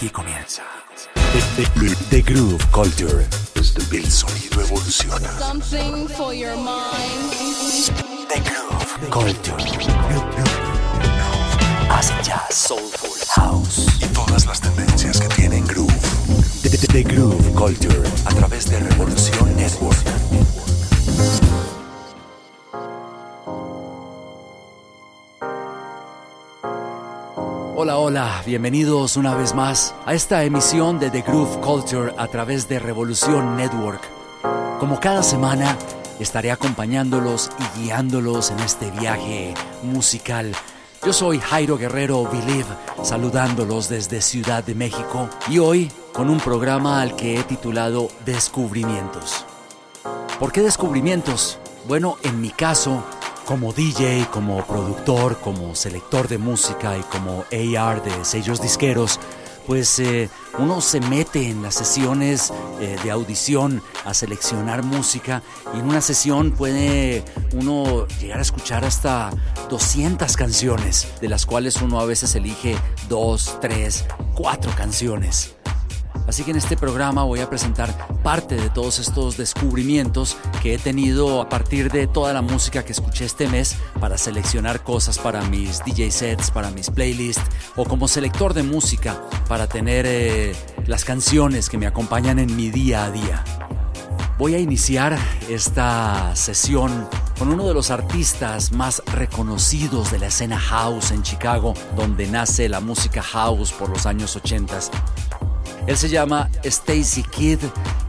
Aquí comienza The, the- the Groove Culture. El sonido evoluciona. Something for your mind. The Groove Culture. Acid jazz, soulful, house y todas las tendencias que tienen groove. The Groove Culture a través de Revolución Network. Hola, hola, bienvenidos una vez más a esta emisión de The Groove Culture a través de Revolución Network. Como cada semana, estaré acompañándolos y guiándolos en este viaje musical. Yo soy Jairo Guerrero Believe, saludándolos desde Ciudad de México y hoy con un programa al que he titulado Descubrimientos. ¿Por qué descubrimientos? Bueno, en mi caso, como DJ, como productor, como selector de música y como AR de sellos disqueros, pues eh, uno se mete en las sesiones eh, de audición a seleccionar música y en una sesión puede uno llegar a escuchar hasta 200 canciones, de las cuales uno a veces elige dos, tres, cuatro canciones. Así que en este programa voy a presentar parte de todos estos descubrimientos que he tenido a partir de toda la música que escuché este mes para seleccionar cosas para mis DJ sets, para mis playlists o como selector de música para tener eh, las canciones que me acompañan en mi día a día. Voy a iniciar esta sesión con uno de los artistas más reconocidos de la escena house en Chicago, donde nace la música house por los años 80. Él se llama Stacy Kidd,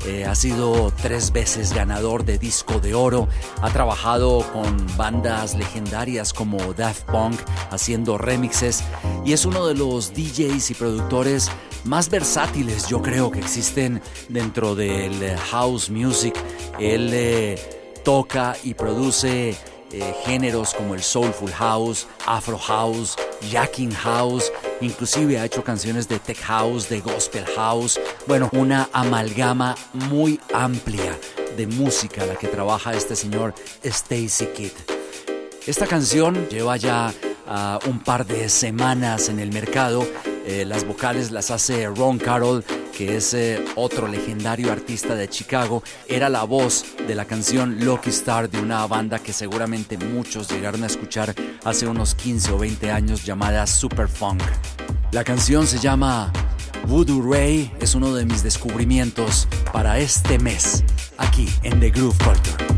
eh, ha sido tres veces ganador de disco de oro, ha trabajado con bandas legendarias como Daft Punk haciendo remixes y es uno de los DJs y productores más versátiles yo creo que existen dentro del house music. Él eh, toca y produce eh, géneros como el soulful house, afro house, jacking house, inclusive ha hecho canciones de tech house, de gospel house, bueno, una amalgama muy amplia de música la que trabaja este señor Stacy Kidd. Esta canción lleva ya ah, un par de semanas en el mercado. Eh, las vocales las hace Ron Carroll, que es eh, otro legendario artista de Chicago. Era la voz de la canción Lucky Star de una banda que seguramente muchos llegaron a escuchar hace unos 15 o 20 años llamada Super Funk. La canción se llama Voodoo Ray, es uno de mis descubrimientos para este mes aquí en The Groove Culture.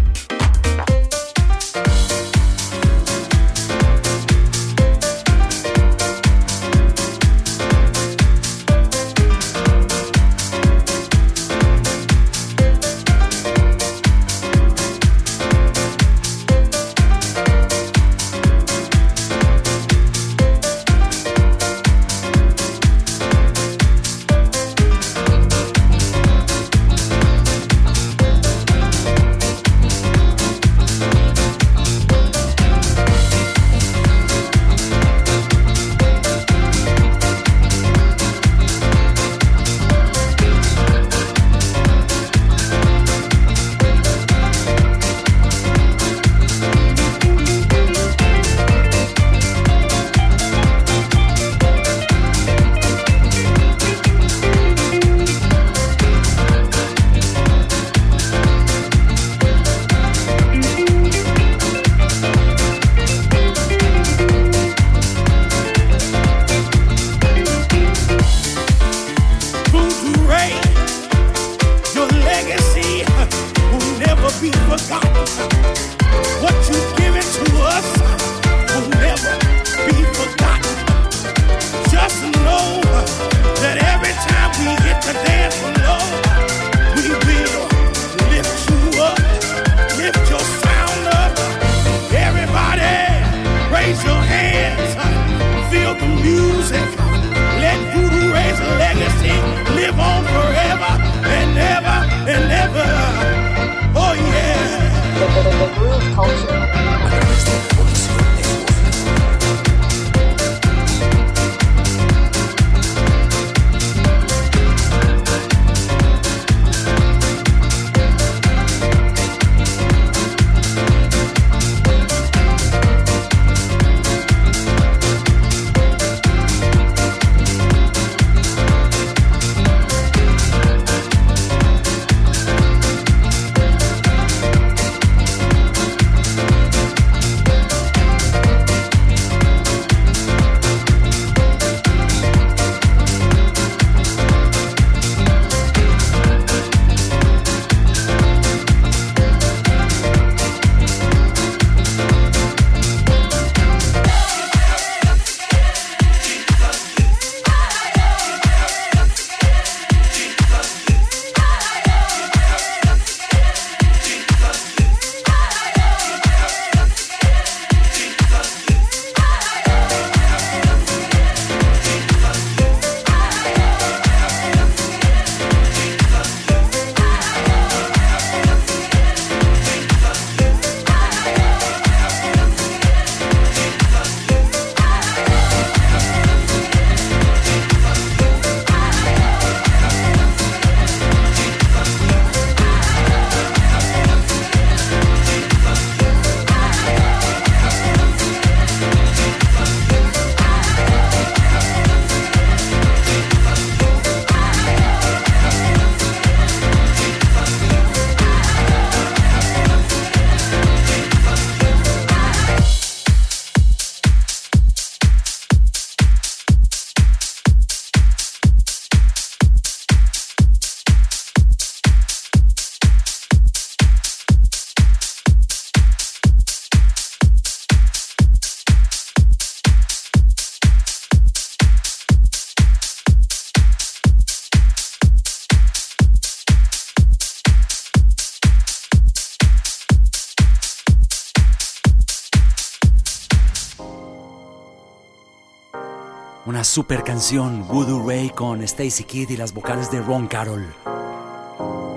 Super canción Voodoo Ray con Stacy Kidd y las vocales de Ron Carroll.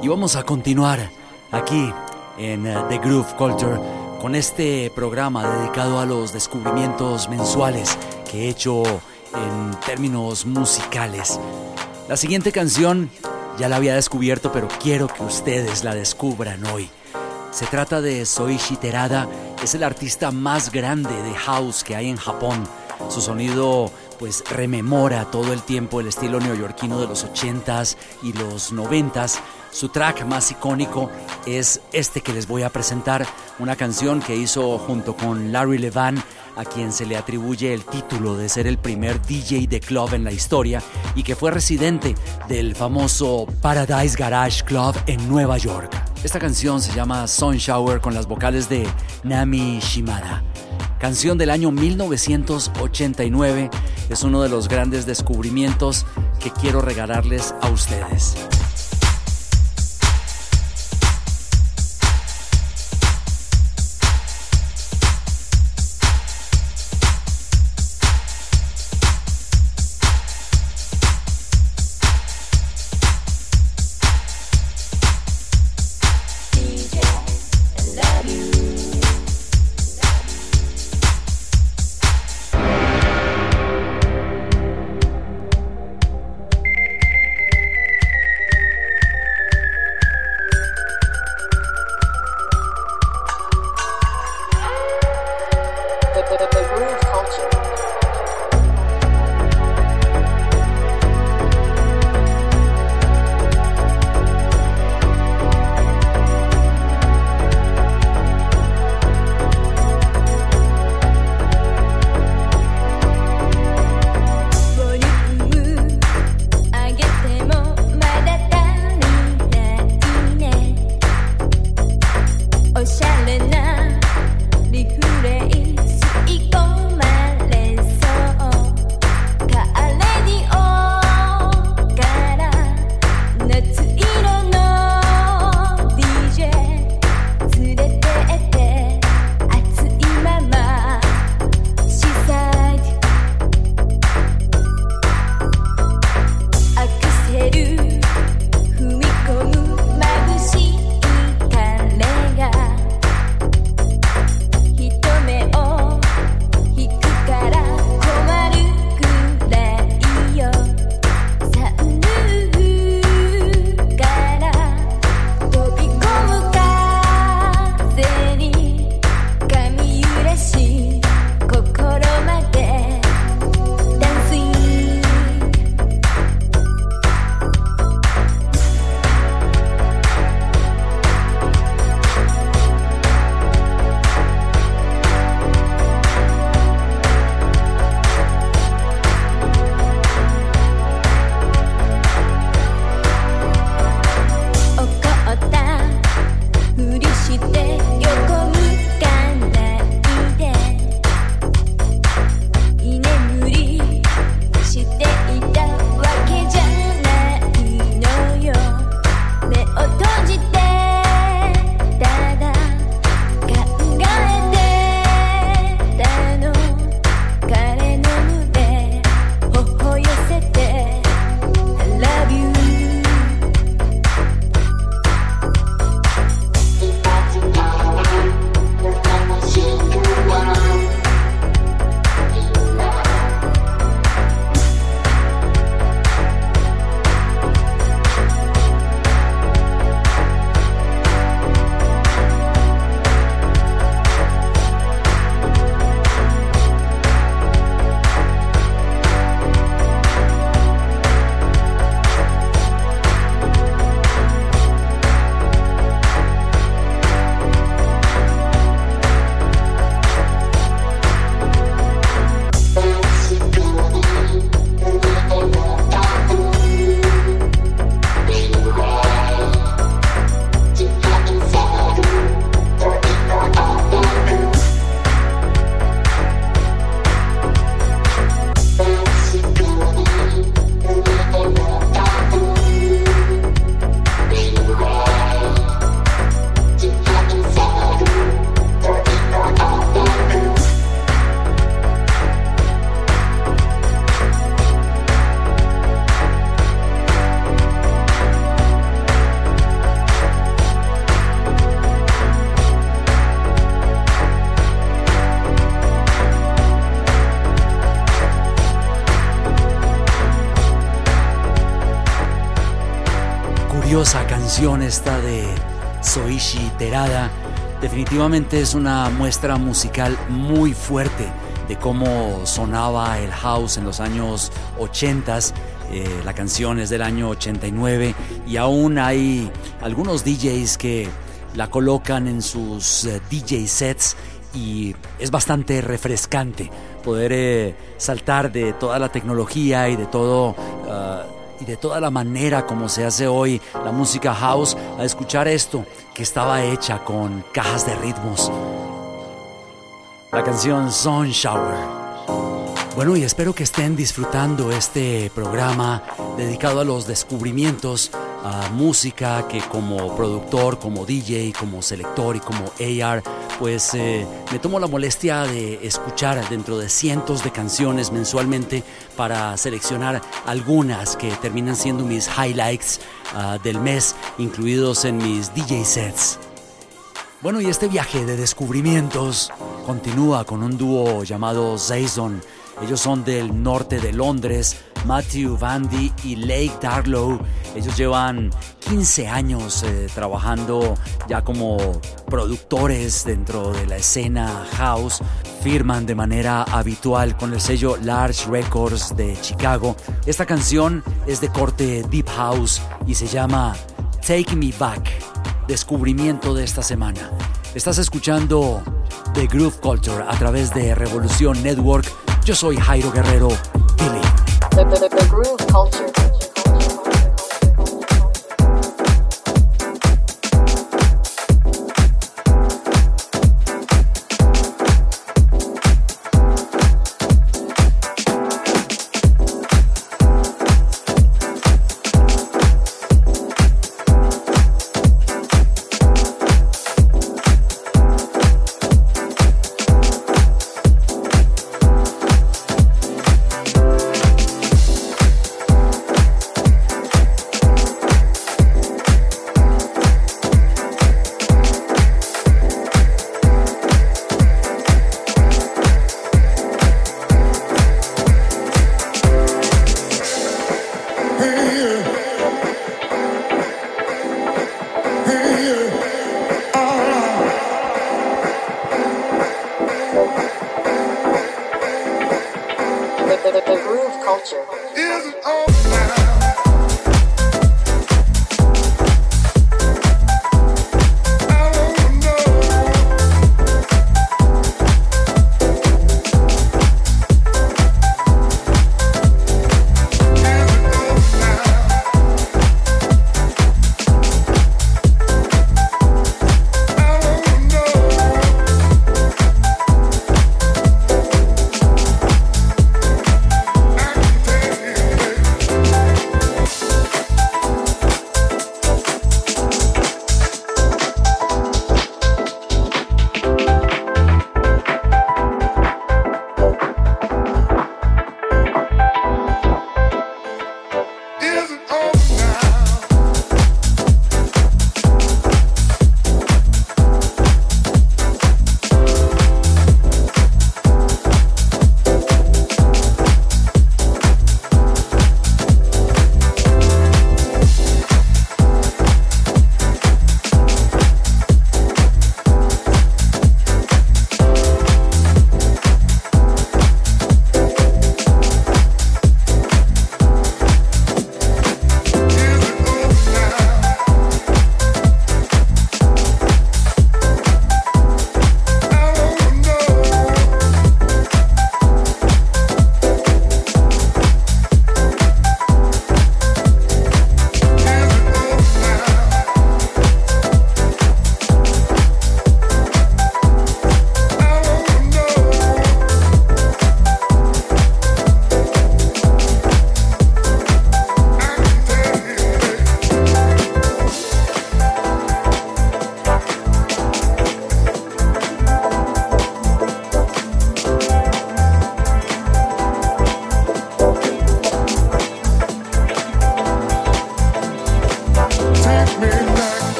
Y vamos a continuar aquí en eh, The Groove Culture con este programa dedicado a los descubrimientos mensuales que he hecho en términos musicales. La siguiente canción ya la había descubierto, pero quiero que ustedes la descubran hoy. Se trata de Soichi Terada, es el artista más grande de house que hay en Japón. Su sonido pues rememora todo el tiempo el estilo neoyorquino de los 80s y los 90s. Su track más icónico es este que les voy a presentar, una canción que hizo junto con Larry Levan, a quien se le atribuye el título de ser el primer DJ de club en la historia y que fue residente del famoso Paradise Garage Club en Nueva York. Esta canción se llama Sun Shower con las vocales de Nami Shimada canción del año 1989, es uno de los grandes descubrimientos que quiero regalarles a ustedes. Esta de Soishi Terada definitivamente es una muestra musical muy fuerte de cómo sonaba el house en los años 80. Eh, la canción es del año 89 y aún hay algunos DJs que la colocan en sus eh, DJ sets y es bastante refrescante poder eh, saltar de toda la tecnología y de todo ah, y de toda la manera como se hace hoy la música house a escuchar esto que estaba hecha con cajas de ritmos. La canción Sun Shower. Bueno, y espero que estén disfrutando este programa dedicado a los descubrimientos a música que como productor, como DJ, como selector y como AR, pues eh, me tomo la molestia de escuchar dentro de cientos de canciones mensualmente para seleccionar algunas que terminan siendo mis highlights ah, del mes, incluidos en mis DJ sets. Bueno, y este viaje de descubrimientos continúa con un dúo llamado Zaison ellos son del norte de Londres, Matthew Vandy y Lake Darlow. Ellos llevan 15 años eh, trabajando ya como productores dentro de la escena house. Firman de manera habitual con el sello Large Records de Chicago. Esta canción es de corte Deep House y se llama Take Me Back. Descubrimiento de esta semana. Estás escuchando The Groove Culture a través de Revolución Network yo soy Jairo Guerrero. The, the, the, groove culture.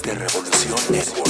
De Revolución.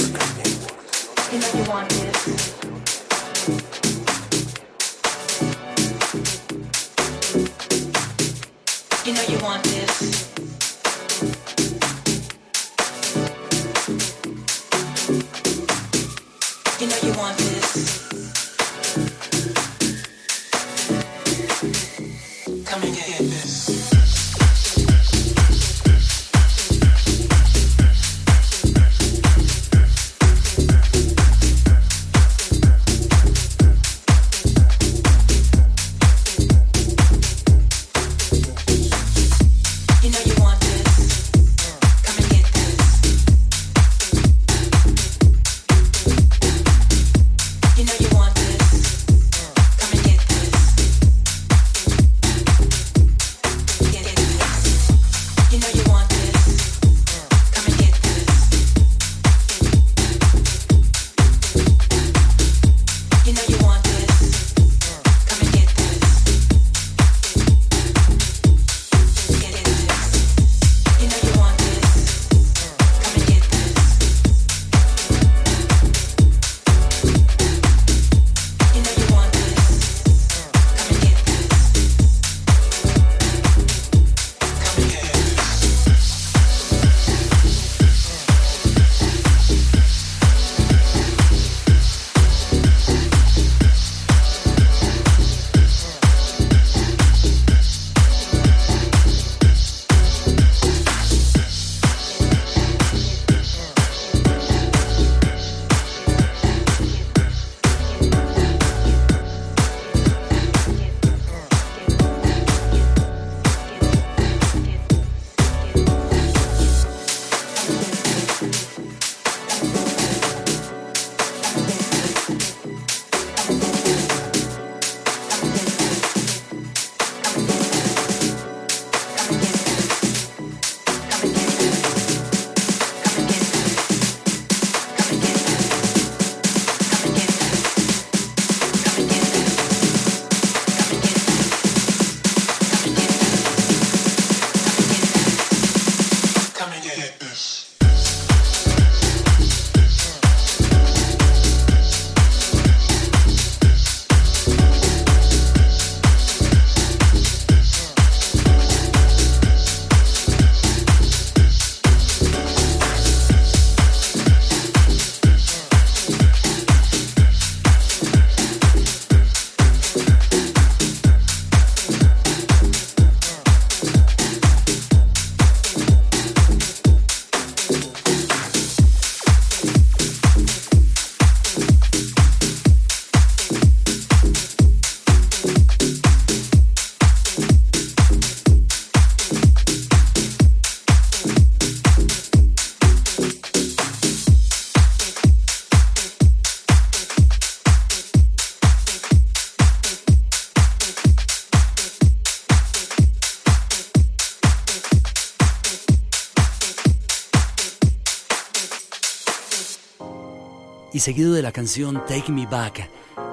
Y seguido de la canción Take Me Back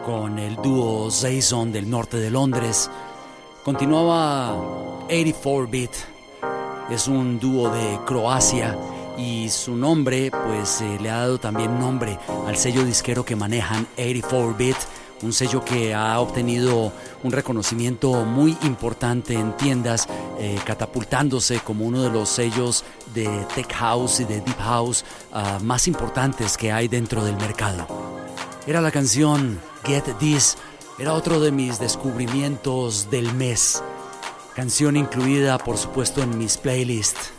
con el dúo Zayson del norte de Londres, continuaba 84-Bit. Es un dúo de Croacia y su nombre pues eh, le ha dado también nombre al sello disquero que manejan 84-Bit, un sello que ha obtenido un reconocimiento muy importante en tiendas, eh, catapultándose como uno de los sellos de tech house y de deep house ah, más importantes que hay dentro del mercado. Era la canción Get This, era otro de mis descubrimientos del mes. Canción incluida, por supuesto, en mis playlists.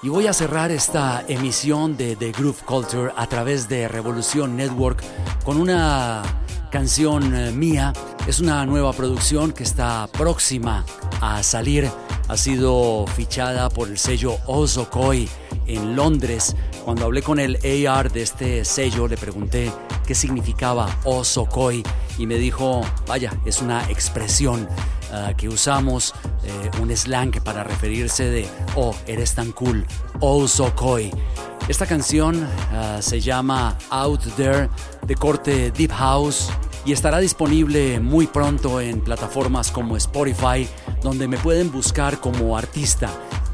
Y voy a cerrar esta emisión de The Groove Culture a través de Revolución Network con una canción eh, mía. Es una nueva producción que está próxima a salir. Ha sido fichada por el sello Ozokoi en Londres. Cuando hablé con el AR de este sello, le pregunté qué significaba Ozokoi y me dijo, vaya, es una expresión ah, que usamos, eh, un slang para referirse de, oh, eres tan cool, Ozokoi. Esta canción ah, se llama Out There de corte Deep House y estará disponible muy pronto en plataformas como Spotify, donde me pueden buscar como artista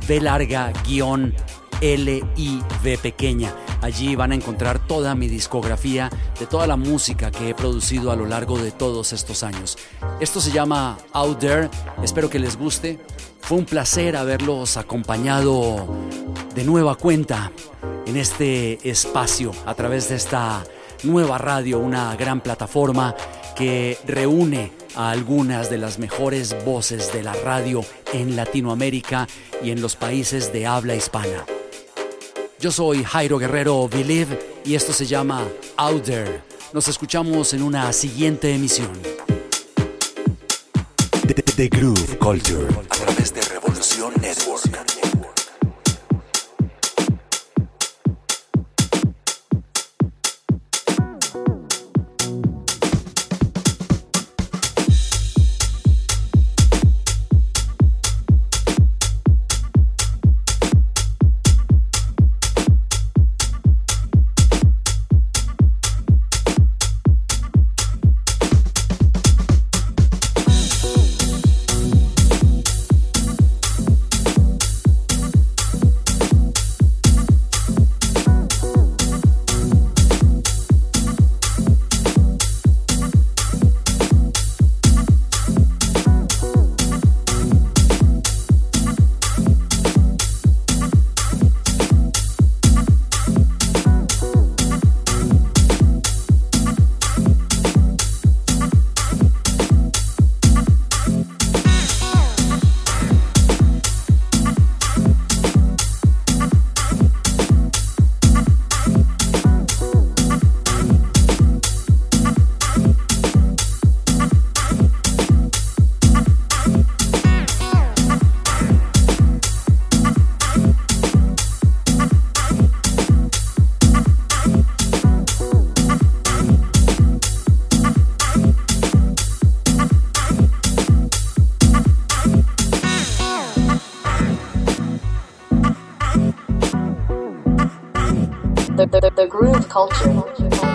B larga guion L I V pequeña. Allí van a encontrar toda mi discografía de toda la música que he producido a lo largo de todos estos años. Esto se llama Out There. Espero que les guste. Fue un placer haberlos acompañado de nueva cuenta en este espacio a través de esta nueva radio, una gran plataforma que reúne a algunas de las mejores voces de la radio en Latinoamérica y en los países de habla hispana. Yo soy Jairo Guerrero Believe y esto se llama Out There. Nos escuchamos en una siguiente emisión. The, the- the Groove Culture a través de Revolución Network. The, the, the groove culture.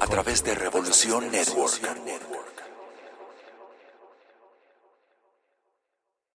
A través de Revolución Network.